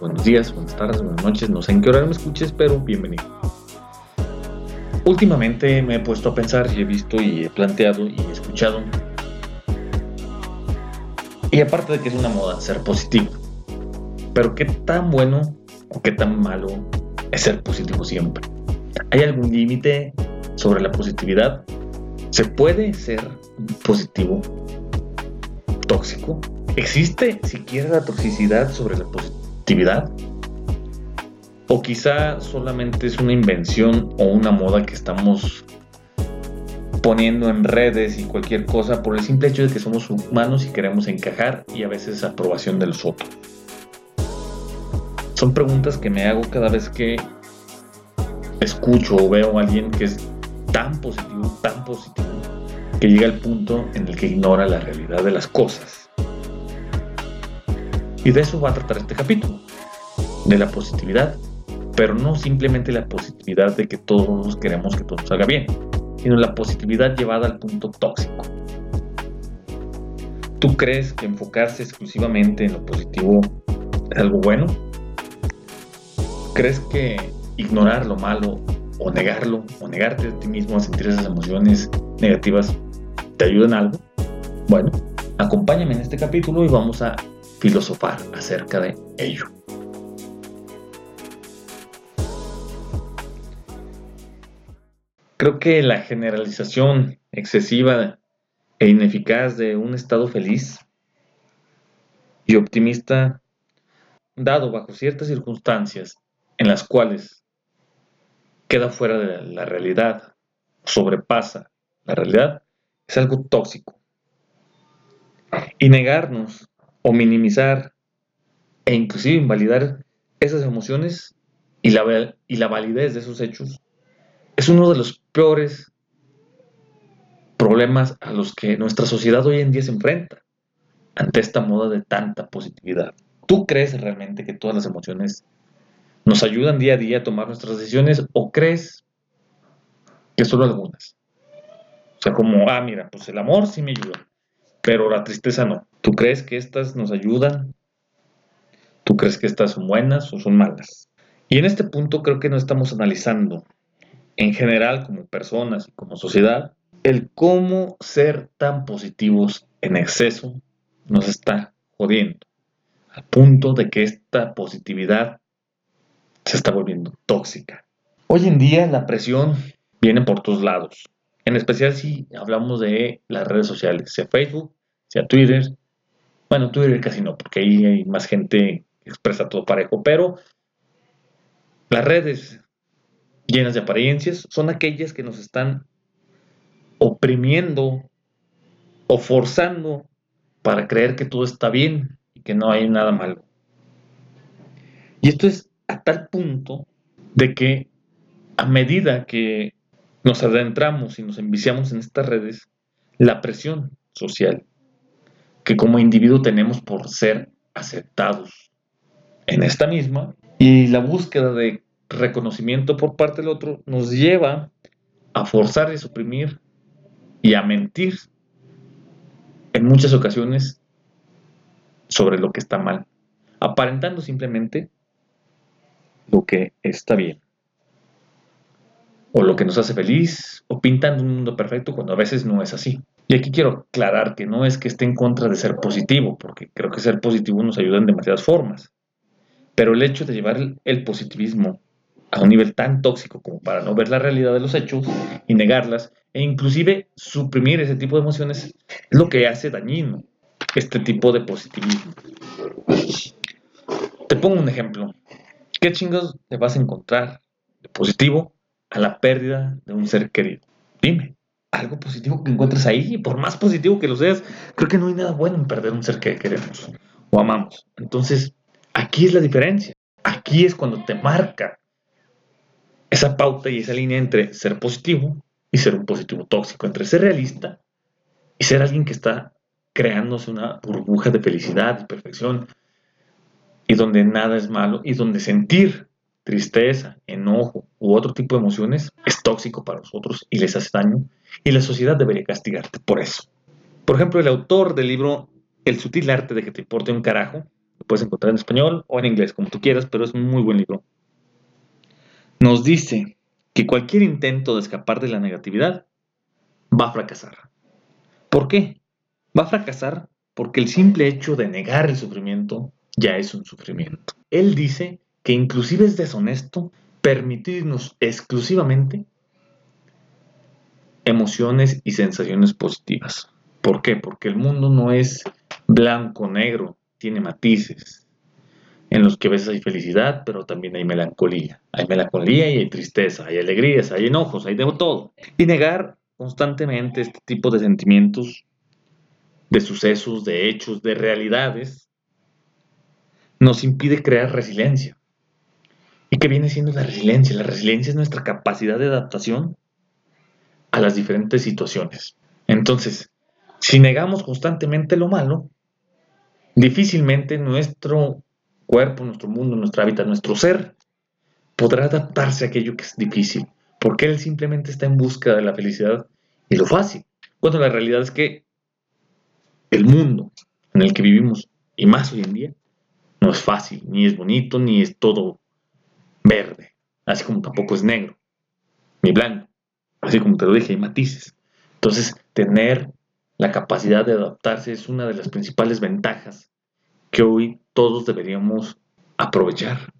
buenos días, buenas tardes, buenas noches, no sé en qué hora me escuches, pero bienvenido. Últimamente me he puesto a pensar y he visto y he planteado y he escuchado. Y aparte de que es una moda ser positivo, pero qué tan bueno o qué tan malo es ser positivo siempre. ¿Hay algún límite sobre la positividad? ¿Se puede ser positivo tóxico? ¿Existe siquiera la toxicidad sobre la positividad? ¿O quizá solamente es una invención o una moda que estamos poniendo en redes y cualquier cosa por el simple hecho de que somos humanos y queremos encajar y a veces aprobación de los otros? Son preguntas que me hago cada vez que escucho o veo a alguien que es tan positivo, tan positivo, que llega al punto en el que ignora la realidad de las cosas. Y de eso va a tratar este capítulo, de la positividad, pero no simplemente la positividad de que todos queremos que todo salga bien, sino la positividad llevada al punto tóxico. ¿Tú crees que enfocarse exclusivamente en lo positivo es algo bueno? ¿Crees que ignorar lo malo o negarlo o negarte a ti mismo a sentir esas emociones negativas te ayuda en algo? Bueno, acompáñame en este capítulo y vamos a filosofar acerca de ello. Creo que la generalización excesiva e ineficaz de un estado feliz y optimista, dado bajo ciertas circunstancias en las cuales queda fuera de la realidad, sobrepasa la realidad, es algo tóxico. Y negarnos o minimizar e inclusive invalidar esas emociones y la, y la validez de esos hechos es uno de los peores problemas a los que nuestra sociedad hoy en día se enfrenta ante esta moda de tanta positividad. ¿Tú crees realmente que todas las emociones nos ayudan día a día a tomar nuestras decisiones o crees que solo algunas? O sea, como, ah, mira, pues el amor sí me ayuda, pero la tristeza no. ¿Tú crees que estas nos ayudan? ¿Tú crees que estas son buenas o son malas? Y en este punto creo que no estamos analizando, en general como personas y como sociedad, el cómo ser tan positivos en exceso nos está jodiendo, al punto de que esta positividad se está volviendo tóxica. Hoy en día la presión viene por todos lados, en especial si hablamos de las redes sociales, sea Facebook, sea Twitter, bueno, Twitter casi no, porque ahí hay más gente que expresa todo parejo, pero las redes llenas de apariencias son aquellas que nos están oprimiendo o forzando para creer que todo está bien y que no hay nada malo. Y esto es a tal punto de que a medida que nos adentramos y nos enviciamos en estas redes, la presión social que como individuo tenemos por ser aceptados en esta misma y la búsqueda de reconocimiento por parte del otro nos lleva a forzar y suprimir y a mentir en muchas ocasiones sobre lo que está mal, aparentando simplemente lo que está bien, o lo que nos hace feliz, o pintando un mundo perfecto cuando a veces no es así. Y aquí quiero aclarar que no es que esté en contra de ser positivo, porque creo que ser positivo nos ayuda en demasiadas formas. Pero el hecho de llevar el positivismo a un nivel tan tóxico como para no ver la realidad de los hechos y negarlas, e inclusive suprimir ese tipo de emociones, es lo que hace dañino este tipo de positivismo. Te pongo un ejemplo. ¿Qué chingos te vas a encontrar de positivo a la pérdida de un ser querido? Dime algo positivo que encuentres ahí, por más positivo que lo seas, creo que no hay nada bueno en perder un ser que queremos o amamos. Entonces, aquí es la diferencia. Aquí es cuando te marca esa pauta y esa línea entre ser positivo y ser un positivo tóxico, entre ser realista y ser alguien que está creándose una burbuja de felicidad y perfección y donde nada es malo y donde sentir tristeza, enojo u otro tipo de emociones es tóxico para nosotros y les hace daño y la sociedad debería castigarte por eso. Por ejemplo, el autor del libro El sutil arte de que te importe un carajo, lo puedes encontrar en español o en inglés, como tú quieras, pero es un muy buen libro. Nos dice que cualquier intento de escapar de la negatividad va a fracasar. ¿Por qué? Va a fracasar porque el simple hecho de negar el sufrimiento ya es un sufrimiento. Él dice que inclusive es deshonesto permitirnos exclusivamente emociones y sensaciones positivas. ¿Por qué? Porque el mundo no es blanco-negro, tiene matices en los que a veces hay felicidad, pero también hay melancolía. Hay melancolía y hay tristeza, hay alegrías, hay enojos, hay de todo. Y negar constantemente este tipo de sentimientos, de sucesos, de hechos, de realidades, nos impide crear resiliencia. ¿Y qué viene siendo la resiliencia? La resiliencia es nuestra capacidad de adaptación a las diferentes situaciones. Entonces, si negamos constantemente lo malo, difícilmente nuestro cuerpo, nuestro mundo, nuestro hábitat, nuestro ser podrá adaptarse a aquello que es difícil, porque él simplemente está en busca de la felicidad y lo fácil. Cuando la realidad es que el mundo en el que vivimos, y más hoy en día, no es fácil, ni es bonito, ni es todo verde, así como tampoco es negro, ni blanco, así como te lo dije, hay matices. Entonces, tener la capacidad de adaptarse es una de las principales ventajas que hoy todos deberíamos aprovechar.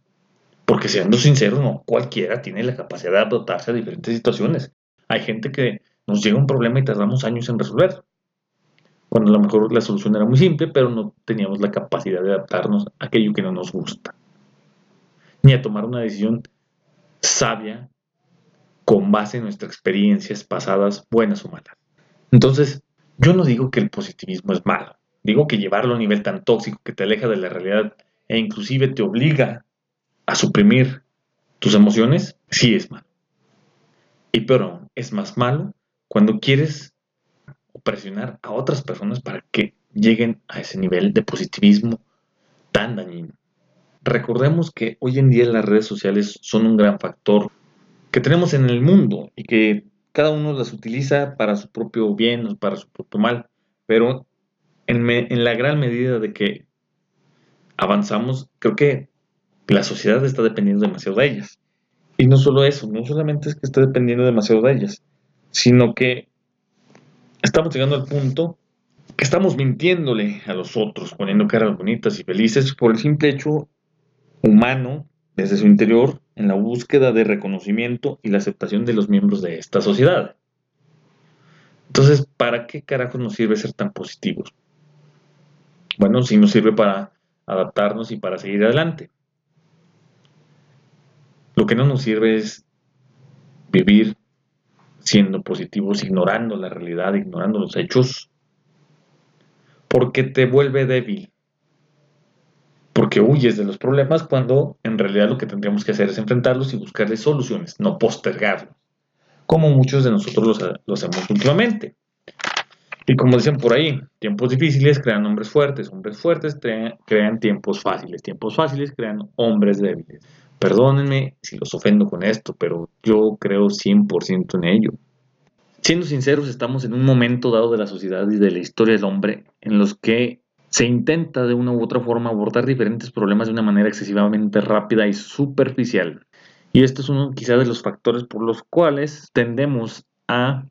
Porque siendo sinceros, no cualquiera tiene la capacidad de adaptarse a diferentes situaciones. Hay gente que nos llega un problema y tardamos años en resolver. Cuando a lo mejor la solución era muy simple, pero no teníamos la capacidad de adaptarnos a aquello que no nos gusta. Ni a tomar una decisión sabia con base en nuestras experiencias pasadas, buenas o malas. Entonces, yo no digo que el positivismo es malo. Digo que llevarlo a un nivel tan tóxico que te aleja de la realidad e inclusive te obliga a suprimir tus emociones, sí es malo. Y pero es más malo cuando quieres presionar a otras personas para que lleguen a ese nivel de positivismo tan dañino. Recordemos que hoy en día las redes sociales son un gran factor que tenemos en el mundo y que cada uno las utiliza para su propio bien o para su propio mal, pero en, la gran medida de que avanzamos, creo que la sociedad está dependiendo demasiado de ellas. Y no solo eso, no solamente es que esté dependiendo demasiado de ellas, sino que estamos llegando al punto que estamos mintiéndole a los otros, poniendo caras bonitas y felices por el simple hecho humano desde su interior en la búsqueda de reconocimiento y la aceptación de los miembros de esta sociedad. Entonces, ¿para qué carajo nos sirve ser tan positivos? Bueno, sí nos sirve para adaptarnos y para seguir adelante. Lo que no nos sirve es vivir siendo positivos, ignorando la realidad, ignorando los hechos, porque te vuelve débil, porque huyes de los problemas cuando en realidad lo que tendríamos que hacer es enfrentarlos y buscarles soluciones, no postergarlos, como muchos de nosotros lo hacemos últimamente. Y como dicen por ahí, tiempos difíciles crean hombres fuertes, hombres fuertes crean, tiempos fáciles, tiempos fáciles crean hombres débiles. Perdónenme si los ofendo con esto, pero yo creo 100% en ello. Siendo sinceros, estamos en un momento dado de la sociedad y de la historia del hombre en los que se intenta de una u otra forma abordar diferentes problemas de una manera excesivamente rápida y superficial. Y esto es uno quizá de los factores por los cuales tendemos a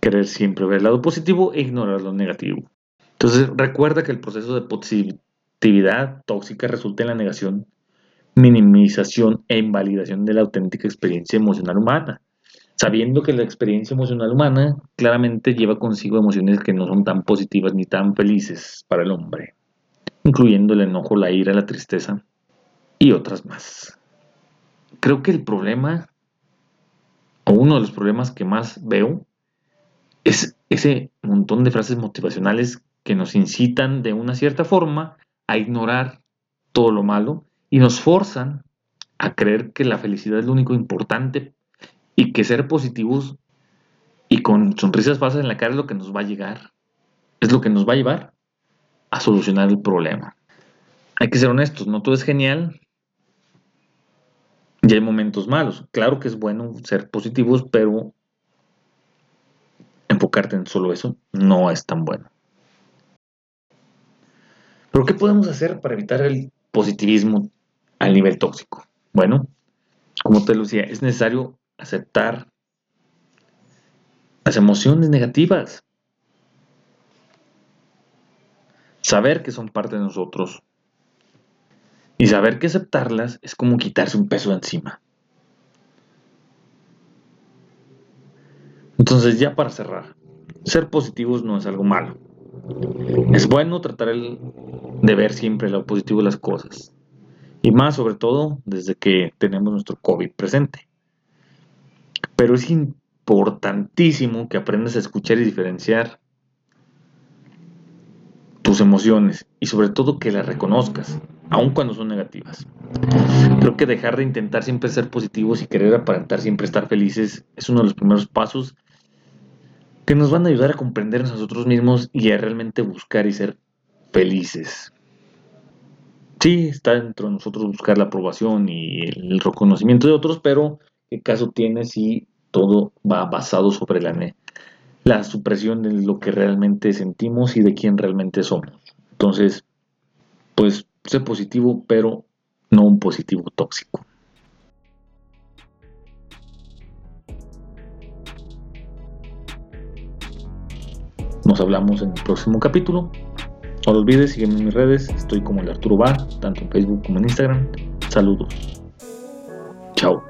querer siempre ver el lado positivo e ignorar lo negativo. Entonces recuerda que el proceso de positividad tóxica resulta en la negación, minimización e invalidación de la auténtica experiencia emocional humana sabiendo que la experiencia emocional humana claramente lleva consigo emociones que no son tan positivas ni tan felices para el hombre, incluyendo el enojo, la ira, la tristeza y otras más. Creo que el problema, o uno de los problemas que más veo, es ese montón de frases motivacionales que nos incitan de una cierta forma a ignorar todo lo malo y nos forzan a creer que la felicidad es lo único importante y que ser positivos y con sonrisas falsas en la cara es lo que nos va a llegar, es lo que nos va a llevar a solucionar el problema. Hay que ser honestos, no todo es genial y hay momentos malos. Claro que es bueno ser positivos, pero enfocarte en solo eso no es tan bueno. Pero ¿qué podemos hacer para evitar el positivismo al nivel tóxico? Bueno, como te lo decía, es necesario aceptar las emociones negativas. Saber que son parte de nosotros. Y saber que aceptarlas es como quitarse un peso de encima. Entonces, ya para cerrar, ser positivos no es algo malo. Es bueno tratar de ver siempre lo positivo de las cosas. Y más sobre todo desde que tenemos nuestro COVID presente. Pero es importantísimo que aprendas a escuchar y diferenciar tus emociones y sobre todo que las reconozcas, aun cuando son negativas. Creo que dejar de intentar siempre ser positivos y querer aparentar siempre estar felices es uno de los primeros pasos que nos van a ayudar a comprendernos a nosotros mismos y a realmente buscar y ser felices. Sí, está dentro de nosotros buscar la aprobación y el reconocimiento de otros, pero ¿qué caso tiene si todo va basado sobre la, supresión de lo que realmente sentimos y de quién realmente somos? Entonces, pues sé positivo, pero no un positivo tóxico. Nos hablamos en el próximo capítulo. No lo olvides, sígueme en mis redes. Estoy como el Arturo Bar, tanto en Facebook como en Instagram. Saludos. Chao.